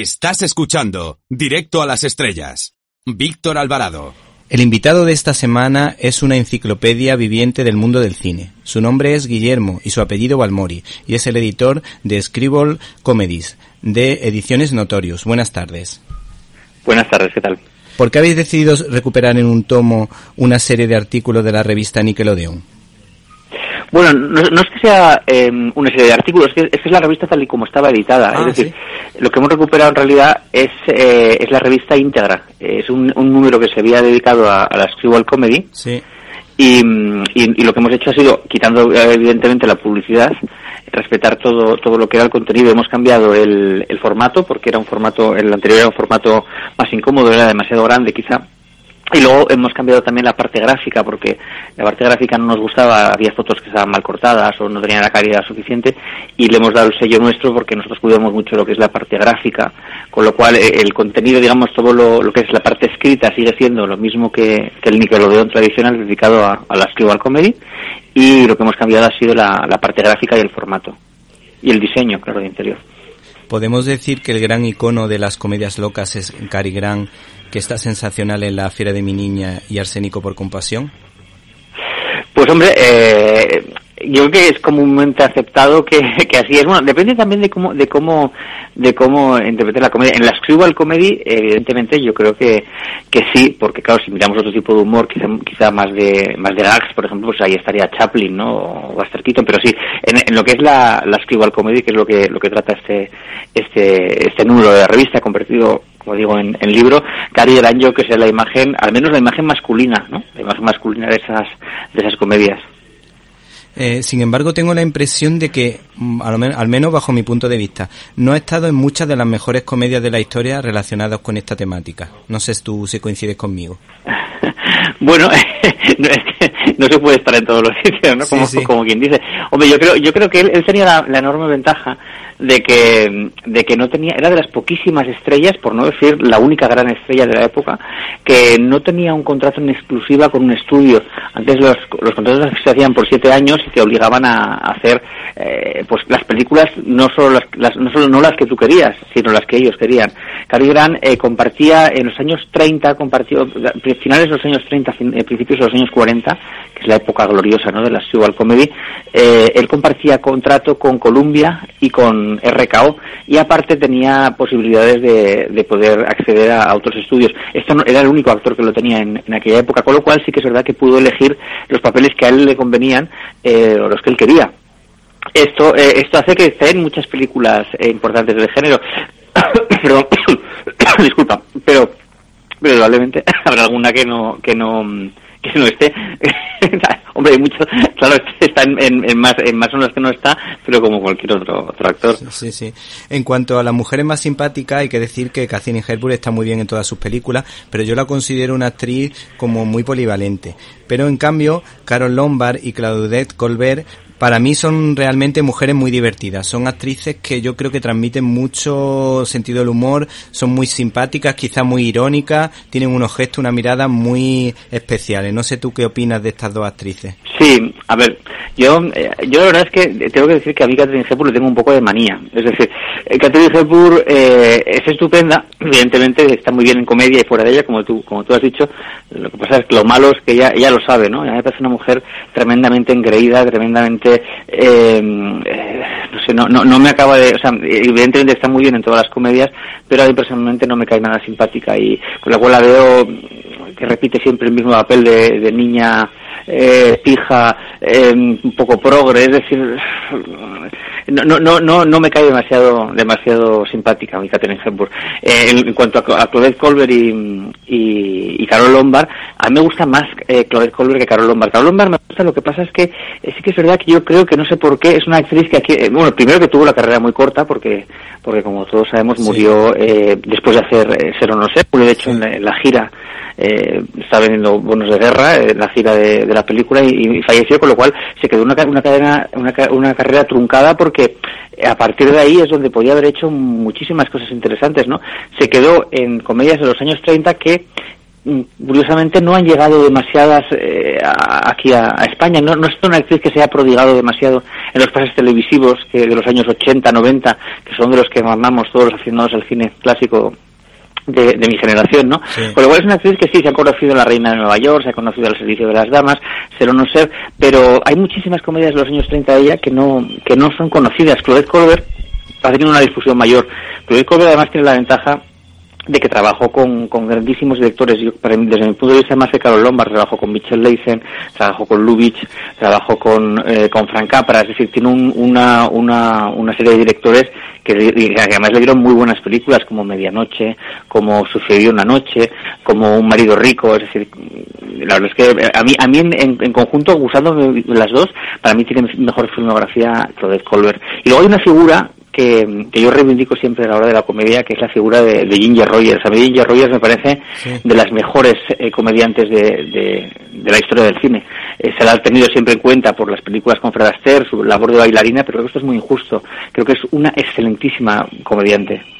Estás escuchando Directo a las Estrellas. Víctor Alvarado. El invitado de esta semana es una enciclopedia viviente del mundo del cine. Su nombre es Guillermo y su apellido Balmori y es el editor de Scribble Comedies de Ediciones Notorious. Buenas tardes. Buenas tardes, ¿qué tal? ¿Por qué habéis decidido recuperar en un tomo una serie de artículos de la revista Nickelodeon? Bueno, no, es que sea em, una serie de artículos, es que, es la revista tal y como estaba editada. es ah, decir, lo que hemos recuperado en realidad es, eh, es la revista íntegra. Es un, número que se había dedicado a, la Scribble Comedy. Sí. Y, y, lo que hemos hecho ha sido, quitando eh, evidentemente la publicidad, respetar todo, todo lo que era el contenido. Hemos cambiado el, el formato, porque era un formato, el anterior era un formato más incómodo, era demasiado grande quizá y luego hemos cambiado también la parte gráfica, porque la parte gráfica no nos gustaba, había fotos que estaban mal cortadas o no tenían la calidad suficiente, y le hemos dado el sello nuestro porque nosotros cuidamos mucho lo que es la parte gráfica, con lo cual eh, el contenido, digamos, todo lo, lo que es la parte escrita sigue siendo lo mismo que, el Nickelodeon tradicional dedicado a, a la Scribble Comedy, y lo que hemos cambiado ha sido la, la parte gráfica y el formato, y el diseño, claro, de interior. Podemos decir que el gran icono de las comedias locas es Cary Grant que está sensacional en La Fiera de mi niña y Arsénico por compasión? Pues hombre, eh, yo creo que es comúnmente aceptado que, que, así es. Bueno, depende también de cómo, de cómo, de cómo interpretar la comedia. En la Screwball Comedy, evidentemente, yo creo que, que sí, porque claro, si miramos otro tipo de humor, quizá, quizá más de, más de gags, por ejemplo, pues ahí estaría Chaplin, ¿no? O Buster Keaton, pero sí, en, lo que es la, la Screwball Comedy, que es lo que, lo que trata este, este, este número de la revista, convertido como digo, en, en libro, Cary Grant que sea la imagen, al menos la imagen masculina, ¿no? La imagen masculina de esas, de esas comedias. Eh, sin embargo, tengo la impresión de que, mm, al, menos bajo mi punto de vista, no ha estado en muchas de las mejores comedias de la historia relacionadas con esta temática. No sé tú si coincides conmigo. bueno, no, se puede estar en todos los sitios, ¿no? Como, como quien dice. Hombre, yo creo, yo creo que él, tenía la, enorme ventaja de que, de que no tenía, era de las poquísimas estrellas, por no decir la única gran estrella de la época, que no tenía un contrato en exclusiva con un estudio. Antes los, los contratos se hacían por siete años y te obligaban a, hacer eh, pues las películas no solo las, no solo no las que tú querías, sino las que ellos querían. Cary Grant eh, compartía en los años 30, compartió, finales de los años 30, eh, principios de los años 40, que es la época gloriosa ¿no? de la Stuart Comedy, él compartía contrato con Columbia y con RKO y aparte tenía posibilidades de, poder acceder a, otros estudios. Esto no, era el único actor que lo tenía en, aquella época, con lo cual sí que es verdad que pudo elegir los papeles que a él le convenían eh, o los que él quería. Esto, eh, esto hace que esté en muchas películas eh, importantes del género. pero, disculpa, pero probablemente habrá alguna que no que no que no esté. Hombre, hay mucho, claro, está en, en, más en más que no está, pero como cualquier otro, otro actor. Sí, sí. En cuanto a las mujeres más simpáticas, hay que decir que Catherine Hepburn está muy bien en todas sus películas, pero yo la considero una actriz como muy polivalente. Pero en cambio, Carol Lombard y Claudette Colbert para mí son realmente mujeres muy divertidas. Son actrices que yo creo que transmiten mucho sentido del humor, son muy simpáticas, quizás muy irónicas, tienen unos gestos, una mirada muy especiales. No sé tú qué opinas de estas dos actrices. Sí, a ver, yo, eh, yo la verdad es que tengo que decir que a mí Catherine Hepburn le tengo un poco de manía. Es decir, eh, Catherine Hepburn eh, es estupenda, evidentemente está muy bien en comedia y fuera de ella, como tú, como tú has dicho. Lo que pasa es que lo malo es que ella, ella lo sabe, ¿no? Ella me parece una mujer tremendamente engreída, tremendamente eh, no sé, no, no, me acaba de, o sea, evidentemente está muy bien en todas las comedias, pero a mí personalmente no me cae nada simpática y con la cual la veo que repite siempre el mismo papel de, niña eh, pija, eh, un poco progre, es decir, no, no, no, no me cae demasiado, demasiado simpática mi Catherine Hepburn. Eh, en, cuanto a, Claudette Colbert y, y, Carol Lombard, a mí me gusta más eh, Claudette Colbert que Carol Lombard. Carol Lombard me gusta, lo que pasa es que eh, sí que es verdad que yo creo que no sé por qué, es una actriz que aquí, eh, bueno, primero que tuvo la carrera muy corta porque, porque como todos sabemos murió después de hacer Ser o no ser, de hecho en la, gira eh, estaba vendiendo bonos de guerra en la gira de, la película y, falleció, con lo cual se quedó una, una, cadena, una, una carrera truncada porque que a partir de ahí es donde podía haber hecho muchísimas cosas interesantes, ¿no? Se quedó en comedias de los años 30 que mm, curiosamente no han llegado demasiadas eh, aquí a, España. No, es una actriz que se haya prodigado demasiado en los pases televisivos que de los años 80, 90, que son de los que mamamos todos los aficionados al cine clásico de, mi generación, ¿no? Con lo cual es una actriz que sí, se ha conocido La Reina de Nueva York, se ha conocido El Servicio de las Damas, Ser o no ser, pero hay muchísimas comedias de los años 30 de ella que no, que no son conocidas. Claudette Colbert ha tenido una difusión mayor. Claudette Colbert además tiene la ventaja de que trabajó con, con grandísimos directores. Yo, desde mi punto de vista más de Carol Lombard, trabajó con Michel Leisen, trabajó con Lubitsch, trabajó con, eh, con Frank Capra, es decir, tiene una, una, una serie de directores que, además le dieron muy buenas películas como Medianoche, como Sucedió una noche, como Un marido rico, es decir, la verdad es que a mí, a mí en, en conjunto, usando las dos, para mí tiene mejor filmografía Claudette Colbert. Y luego hay una figura que, yo reivindico siempre a la hora de la comedia, que es la figura de, Ginger Rogers. A mí Ginger Rogers me parece de las mejores eh, comediantes de, la historia del cine. Se la ha tenido siempre en cuenta por las películas con Fred Astaire, su labor de bailarina, pero creo que esto es muy injusto. Creo que es una excelentísima comediante.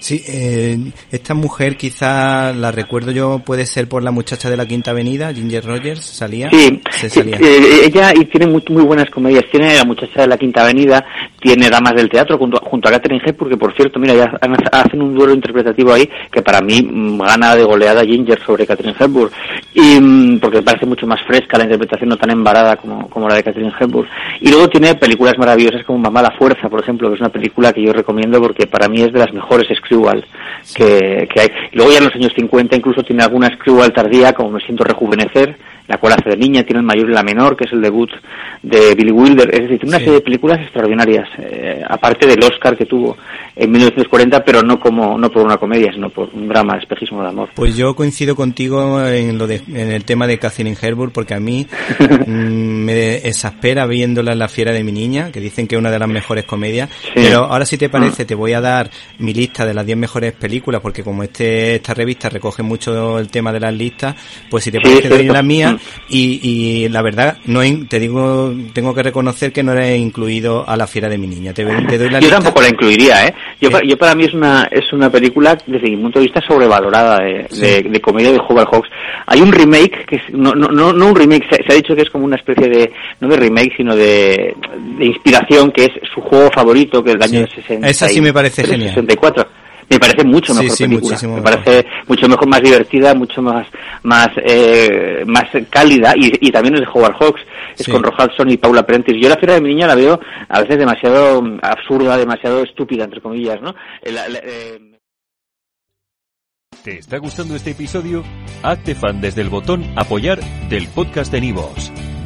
Sí, eh, esta mujer quizá la recuerdo yo, puede ser por la muchacha de la Quinta Avenida, Ginger Rogers, salía. Sí, eh, ella y tiene muy, muy buenas comedias. Tiene la muchacha de la Quinta Avenida, tiene Damas del Teatro junto, junto a Catherine Hepburn, porque por cierto, mira, ya hacen un duelo interpretativo ahí que para mí mm, gana de goleada Ginger sobre Catherine Hepburn. Y, mm, porque parece mucho más fresca la interpretación, no tan embarada como, como la de Catherine Hepburn. Y luego tiene películas maravillosas como Mamá la Fuerza, por ejemplo, que es una película que yo recomiendo porque para mí es de las mejores Screwball que, que, hay. Luego ya en los años 50 incluso tiene alguna Screwball tardía, como Me siento rejuvenecer, la cual hace de niña, tiene el mayor y la menor, que es el debut de Billy Wilder, es decir, una serie de películas extraordinarias, eh, aparte del Oscar que tuvo en 1940, pero no como no por una comedia, sino por un drama, espejismo de amor. Pues yo coincido contigo en lo de, en el tema de Catherine Hepburn, porque a mí mm, me exaspera viéndola en La fiera de mi niña, que dicen que es una de las mejores comedias, pero ahora si te parece, te voy a dar mi lista de las 10 mejores películas, porque como este esta revista recoge mucho el tema de las listas, pues si te parece, doy la mía y, y la verdad, no te digo, tengo que reconocer que no he incluido a la fiera de mi niña. Te, doy la yo tampoco la incluiría, ¿eh? Yo, para, yo para mí es una es una película desde mi punto de vista sobrevalorada de, de, comedia de Howard Hawks. Hay un remake que es, no, no, no, no un remake, se, ha dicho que es como una especie de no de remake sino de, de inspiración que es su juego favorito que es el año sí. 60. Esa sí me parece genial. 64 me parece mucho mejor película. me parece mucho mejor, más divertida, mucho más más eh, más cálida y, y, también es de Howard Hawks, es con Rojalson y Paula Prentice. Yo la fiera de mi niña la veo a veces demasiado absurda, demasiado estúpida entre comillas, ¿no? Eh, eh, ¿Te está gustando este episodio? Hazte fan desde el botón apoyar del podcast de Nivos.